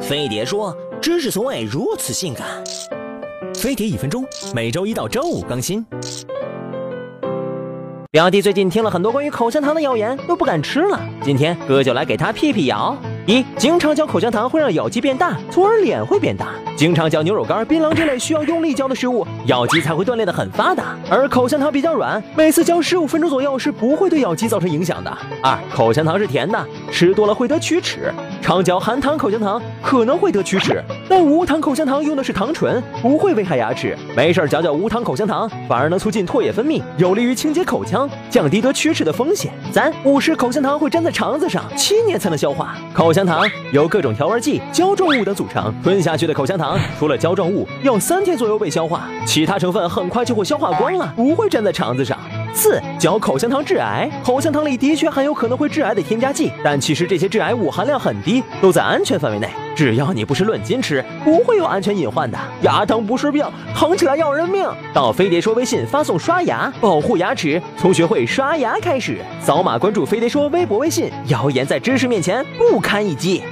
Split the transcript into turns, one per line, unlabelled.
飞碟说：“知识从未如此性感。”
飞碟一分钟，每周一到周五更新。
表弟最近听了很多关于口香糖的谣言，都不敢吃了。今天哥就来给他辟辟谣。一，经常嚼口香糖会让咬肌变大，从而脸会变大。经常嚼牛肉干、槟榔这类需要用力嚼的食物，咬肌才会锻炼的很发达。而口香糖比较软，每次嚼十五分钟左右是不会对咬肌造成影响的。二，口香糖是甜的，吃多了会得龋齿。常嚼含糖口香糖可能会得龋齿，但无糖口香糖用的是糖醇，不会危害牙齿。没事嚼嚼无糖口香糖，反而能促进唾液分泌，有利于清洁口腔，降低得龋齿的风险。三，误食口香糖会粘在肠子上，七年才能消化。口香糖由各种调味剂、胶状物等组成，吞下去的口香糖除了胶状物，要三天左右被消化，其他成分很快就会消化光了，不会粘在肠子上。四嚼口香糖致癌，口香糖里的确含有可能会致癌的添加剂，但其实这些致癌物含量很低，都在安全范围内。只要你不是论斤吃，不会有安全隐患的。牙疼不是病，疼起来要人命。到飞碟说微信发送刷牙，保护牙齿，从学会刷牙开始。扫码关注飞碟说微博微信，谣言在知识面前不堪一击。